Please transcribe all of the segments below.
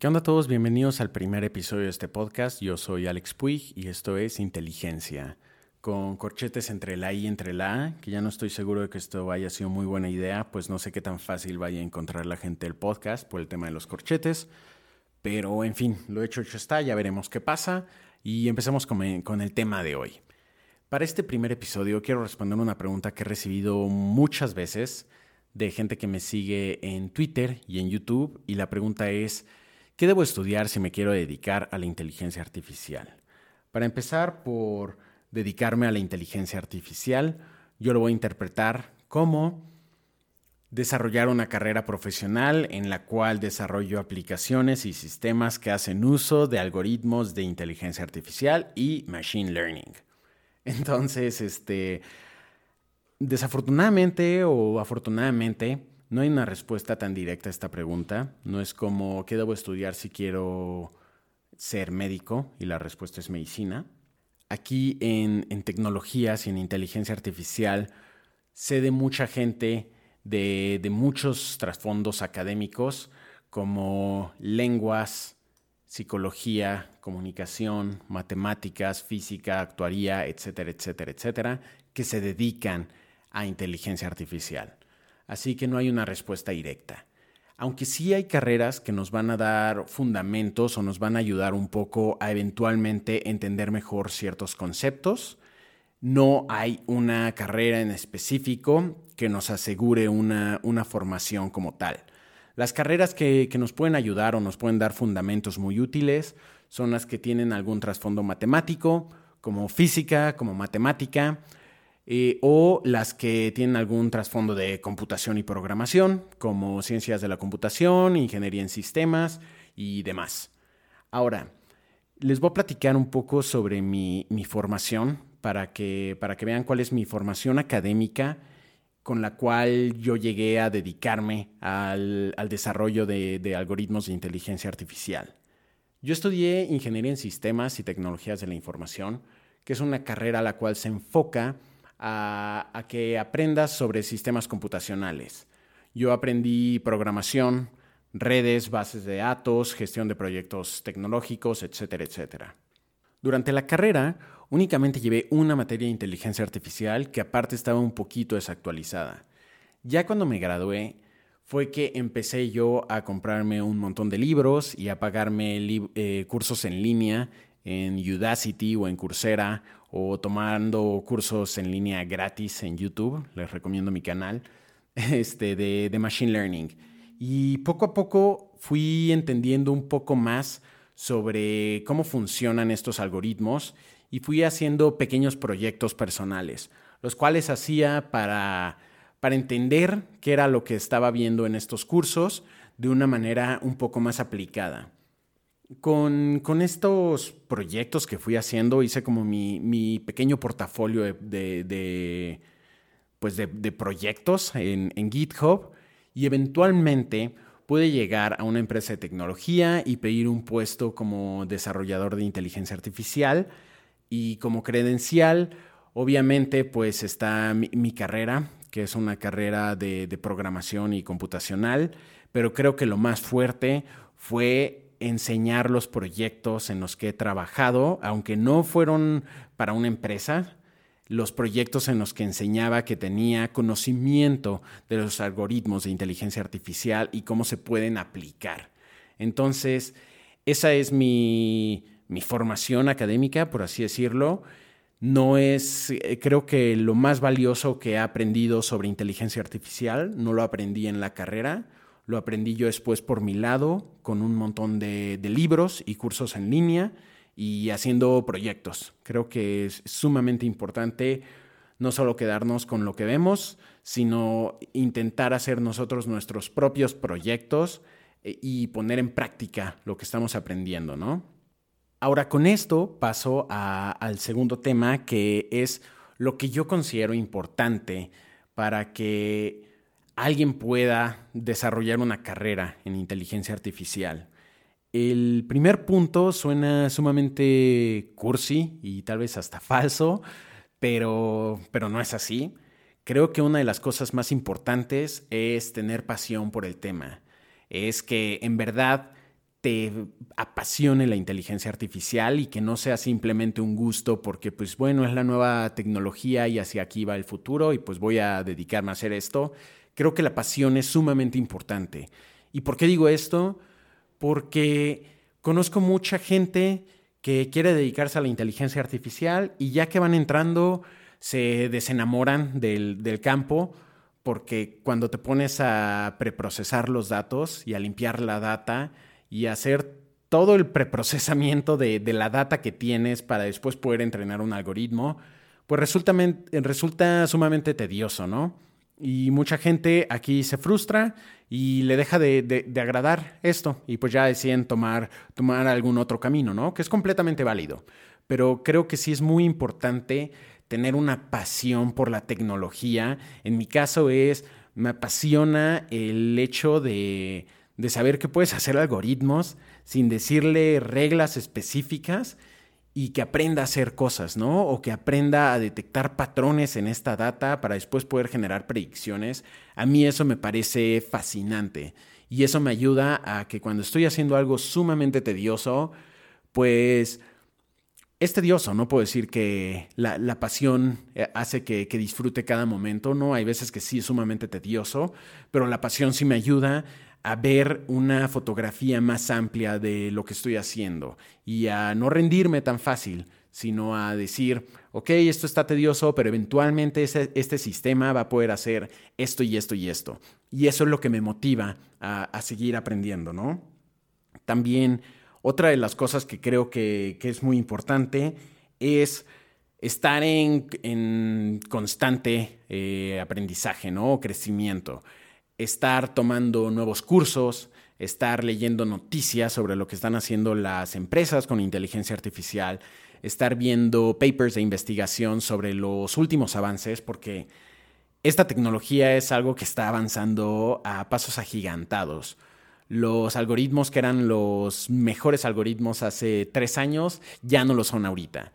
¿Qué onda a todos? Bienvenidos al primer episodio de este podcast. Yo soy Alex Puig y esto es Inteligencia, con corchetes entre la I y entre la A, que ya no estoy seguro de que esto haya sido muy buena idea, pues no sé qué tan fácil vaya a encontrar la gente el podcast por el tema de los corchetes, pero en fin, lo hecho hecho está, ya veremos qué pasa y empecemos con, con el tema de hoy. Para este primer episodio quiero responder una pregunta que he recibido muchas veces de gente que me sigue en Twitter y en YouTube y la pregunta es, ¿Qué debo estudiar si me quiero dedicar a la inteligencia artificial? Para empezar por dedicarme a la inteligencia artificial, yo lo voy a interpretar como desarrollar una carrera profesional en la cual desarrollo aplicaciones y sistemas que hacen uso de algoritmos de inteligencia artificial y machine learning. Entonces, este, desafortunadamente o afortunadamente, no hay una respuesta tan directa a esta pregunta. No es como, ¿qué debo estudiar si quiero ser médico? Y la respuesta es medicina. Aquí en, tecnologías y en inteligencia artificial sé de mucha gente de, de muchos trasfondos académicos como lenguas, psicología, comunicación, matemáticas, física, actuaría, etcétera, etcétera, etcétera, que se dedican a inteligencia artificial así que no hay una respuesta directa. Aunque sí hay carreras que nos van a dar fundamentos o nos van a ayudar un poco a eventualmente entender mejor ciertos conceptos, no hay una carrera en específico que nos asegure una, formación como tal. Las carreras que, que, nos pueden ayudar o nos pueden dar fundamentos muy útiles son las que tienen algún trasfondo matemático, como física, como matemática, eh, o las que tienen algún trasfondo de computación y programación, como ciencias de la computación, ingeniería en sistemas y demás. Ahora, les voy a platicar un poco sobre mi, formación para que, para que vean cuál es mi formación académica con la cual yo llegué a dedicarme al, desarrollo de, de algoritmos de inteligencia artificial. Yo estudié ingeniería en sistemas y tecnologías de la información, que es una carrera a la cual se enfoca a, que aprendas sobre sistemas computacionales. Yo aprendí programación, redes, bases de datos, gestión de proyectos tecnológicos, etcétera, etcétera. Durante la carrera, únicamente llevé una materia de inteligencia artificial que aparte estaba un poquito desactualizada. Ya cuando me gradué, fue que empecé yo a comprarme un montón de libros y a pagarme eh, cursos en línea en Udacity o en Coursera o tomando cursos en línea gratis en YouTube, les recomiendo mi canal, este, de, Machine Learning. Y poco a poco fui entendiendo un poco más sobre cómo funcionan estos algoritmos y fui haciendo pequeños proyectos personales, los cuales hacía para, para entender qué era lo que estaba viendo en estos cursos de una manera un poco más aplicada. Con, estos proyectos que fui haciendo, hice como mi, pequeño portafolio de, pues de, proyectos en, en, GitHub y eventualmente pude llegar a una empresa de tecnología y pedir un puesto como desarrollador de inteligencia artificial y como credencial, obviamente, pues está mi, mi carrera, que es una carrera de, de programación y computacional, pero creo que lo más fuerte fue enseñar los proyectos en los que he trabajado, aunque no fueron para una empresa, los proyectos en los que enseñaba que tenía conocimiento de los algoritmos de inteligencia artificial y cómo se pueden aplicar. Entonces, esa es mi, mi formación académica, por así decirlo. No es, eh, creo que lo más valioso que he aprendido sobre inteligencia artificial, no lo aprendí en la carrera, lo aprendí yo después por mi lado, con un montón de, libros y cursos en línea y haciendo proyectos. Creo que es sumamente importante no solo quedarnos con lo que vemos, sino intentar hacer nosotros nuestros propios proyectos eh, y poner en práctica lo que estamos aprendiendo, ¿no? Ahora con esto paso al segundo tema, que es lo que yo considero importante para que alguien pueda desarrollar una carrera en inteligencia artificial. El primer punto suena sumamente cursi y tal vez hasta falso, pero, pero no es así. Creo que una de las cosas más importantes es tener pasión por el tema. Es que en verdad te apasione la inteligencia artificial y que no sea simplemente un gusto porque pues bueno, es la nueva tecnología y hacia aquí va el futuro y pues voy a dedicarme a hacer esto. Creo que la pasión es sumamente importante. ¿Y por qué digo esto? Porque conozco mucha gente que quiere dedicarse a la inteligencia artificial y ya que van entrando se desenamoran del, del campo porque cuando te pones a preprocesar los datos y a limpiar la data, y hacer todo el preprocesamiento de, de, la data que tienes para después poder entrenar un algoritmo, pues resulta, resulta sumamente tedioso, ¿no? Y mucha gente aquí se frustra y le deja de, de, agradar esto y pues ya deciden tomar, tomar algún otro camino, ¿no? Que es completamente válido. Pero creo que sí es muy importante tener una pasión por la tecnología. En mi caso es, me apasiona el hecho de, de saber que puedes hacer algoritmos sin decirle reglas específicas y que aprenda a hacer cosas, ¿no? O que aprenda a detectar patrones en esta data para después poder generar predicciones. A mí eso me parece fascinante y eso me ayuda a que cuando estoy haciendo algo sumamente tedioso, pues es tedioso, no puedo decir que la, pasión eh, hace que, que, disfrute cada momento, no, hay veces que sí es sumamente tedioso, pero la pasión sí me ayuda a ver una fotografía más amplia de lo que estoy haciendo y a no rendirme tan fácil, sino a decir, ok, esto está tedioso, pero eventualmente este sistema va a poder hacer esto y esto y esto. Y eso es lo que me motiva a, seguir aprendiendo, ¿no? También otra de las cosas que creo que, es muy importante es estar en, constante eh, aprendizaje, ¿no? Crecimiento estar tomando nuevos cursos, estar leyendo noticias sobre lo que están haciendo las empresas con inteligencia artificial, estar viendo papers de investigación sobre los últimos avances, porque esta tecnología es algo que está avanzando a pasos agigantados. Los algoritmos que eran los mejores algoritmos hace tres años ya no lo son ahorita.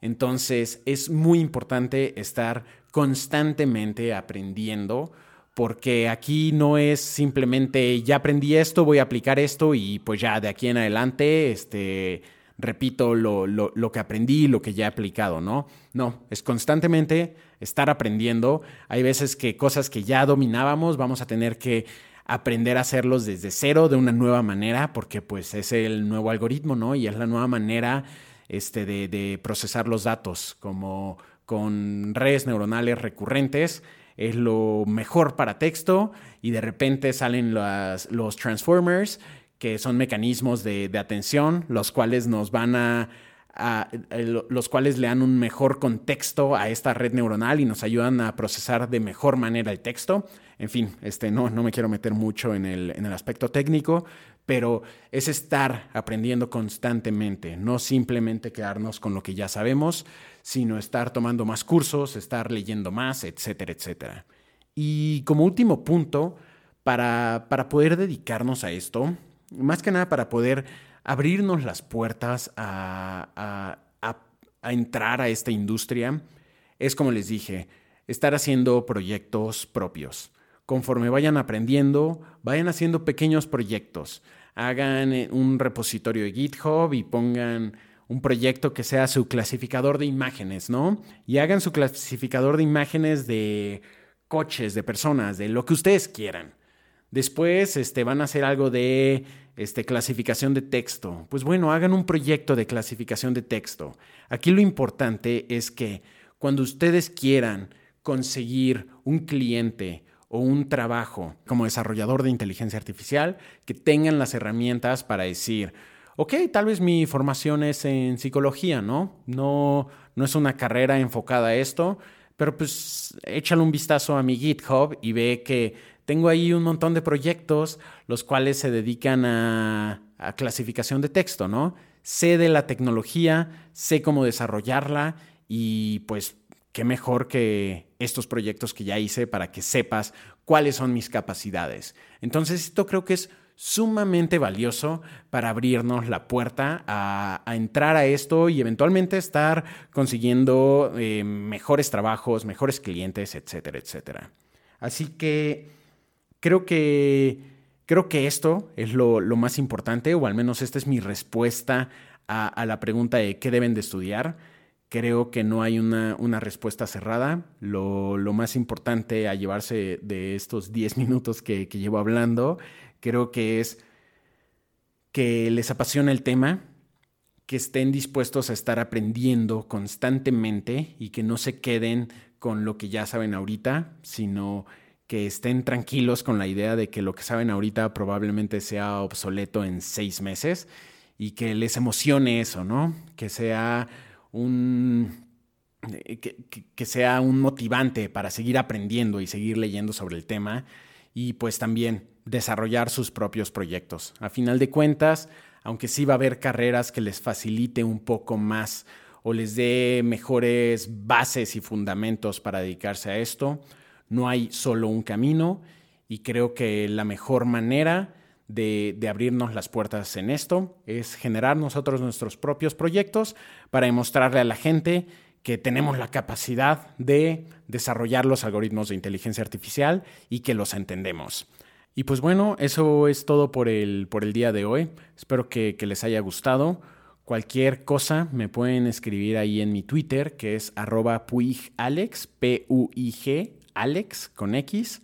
Entonces es muy importante estar constantemente aprendiendo porque aquí no es simplemente ya aprendí esto, voy a aplicar esto y pues ya de aquí en adelante este, repito lo, lo, que aprendí, lo que ya he aplicado, ¿no? No, es constantemente estar aprendiendo. Hay veces que cosas que ya dominábamos vamos a tener que aprender a hacerlos desde cero de una nueva manera, porque pues es el nuevo algoritmo, ¿no? Y es la nueva manera este, de, de procesar los datos, como con redes neuronales recurrentes es lo mejor para texto y de repente salen los transformers, que son mecanismos de, atención, los cuales nos van a, los cuales le dan un mejor contexto a esta red neuronal y nos ayudan a procesar de mejor manera el texto. En fin, este, no, no me quiero meter mucho en el, en el aspecto técnico, pero es estar aprendiendo constantemente, no simplemente quedarnos con lo que ya sabemos, sino estar tomando más cursos, estar leyendo más, etcétera, etcétera. Y como último punto, para, para poder dedicarnos a esto, más que nada para poder abrirnos las puertas a, entrar a esta industria, es como les dije, estar haciendo proyectos propios. Conforme vayan aprendiendo, vayan haciendo pequeños proyectos. Hagan eh, un repositorio de GitHub y pongan un proyecto que sea su clasificador de imágenes, ¿no? Y hagan su clasificador de imágenes de coches, de personas, de lo que ustedes quieran. Después este, van a hacer algo de este, clasificación de texto. Pues bueno, hagan un proyecto de clasificación de texto. Aquí lo importante es que cuando ustedes quieran conseguir un cliente o un trabajo como desarrollador de inteligencia artificial, que tengan las herramientas para decir, ok, tal vez mi formación es en psicología, ¿no? No, no es una carrera enfocada a esto, pero pues échale un vistazo a mi GitHub y ve que tengo ahí un montón de proyectos los cuales se dedican a, clasificación de texto, ¿no? Sé de la tecnología, sé cómo desarrollarla y pues qué mejor que estos proyectos que ya hice para que sepas cuáles son mis capacidades. Entonces, esto creo que es sumamente valioso para abrirnos la puerta a, entrar a esto y eventualmente estar consiguiendo eh, mejores trabajos, mejores clientes, etcétera, etcétera. Así que creo que Creo que esto es lo, más importante, o al menos esta es mi respuesta a, la pregunta de qué deben de estudiar. Creo que no hay una, respuesta cerrada. Lo, más importante a llevarse de estos 10 minutos que, que llevo hablando, creo que es que les apasiona el tema, que estén dispuestos a estar aprendiendo constantemente y que no se queden con lo que ya saben ahorita, sino que estén tranquilos con la idea de que lo que saben ahorita probablemente sea obsoleto en seis meses y que les emocione eso, ¿no? Que sea un eh, que, sea un motivante para seguir aprendiendo y seguir leyendo sobre el tema y pues también desarrollar sus propios proyectos. A final de cuentas, aunque sí va a haber carreras que les facilite un poco más o les dé mejores bases y fundamentos para dedicarse a esto, no hay solo un camino y creo que la mejor manera de, abrirnos las puertas en esto es generar nosotros nuestros propios proyectos para demostrarle a la gente que tenemos la capacidad de desarrollar los algoritmos de inteligencia artificial y que los entendemos. Y pues bueno, eso es todo por el, por el día de hoy. Espero que, que les haya gustado. Cualquier cosa me pueden escribir ahí en mi Twitter, que es arroba puigalex, P-U-I-G, Alex con X.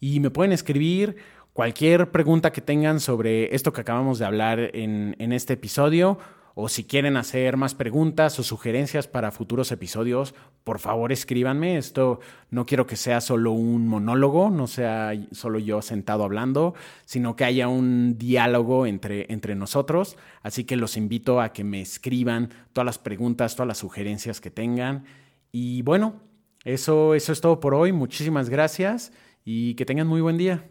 Y me pueden escribir cualquier pregunta que tengan sobre esto que acabamos de hablar en, en este episodio o si quieren hacer más preguntas o sugerencias para futuros episodios, por favor escríbanme. Esto no quiero que sea solo un monólogo, no sea solo yo sentado hablando, sino que haya un diálogo entre, entre nosotros. Así que los invito a que me escriban todas las preguntas, todas las sugerencias que tengan. Y bueno, eso, eso es todo por hoy. Muchísimas gracias y que tengan muy buen día.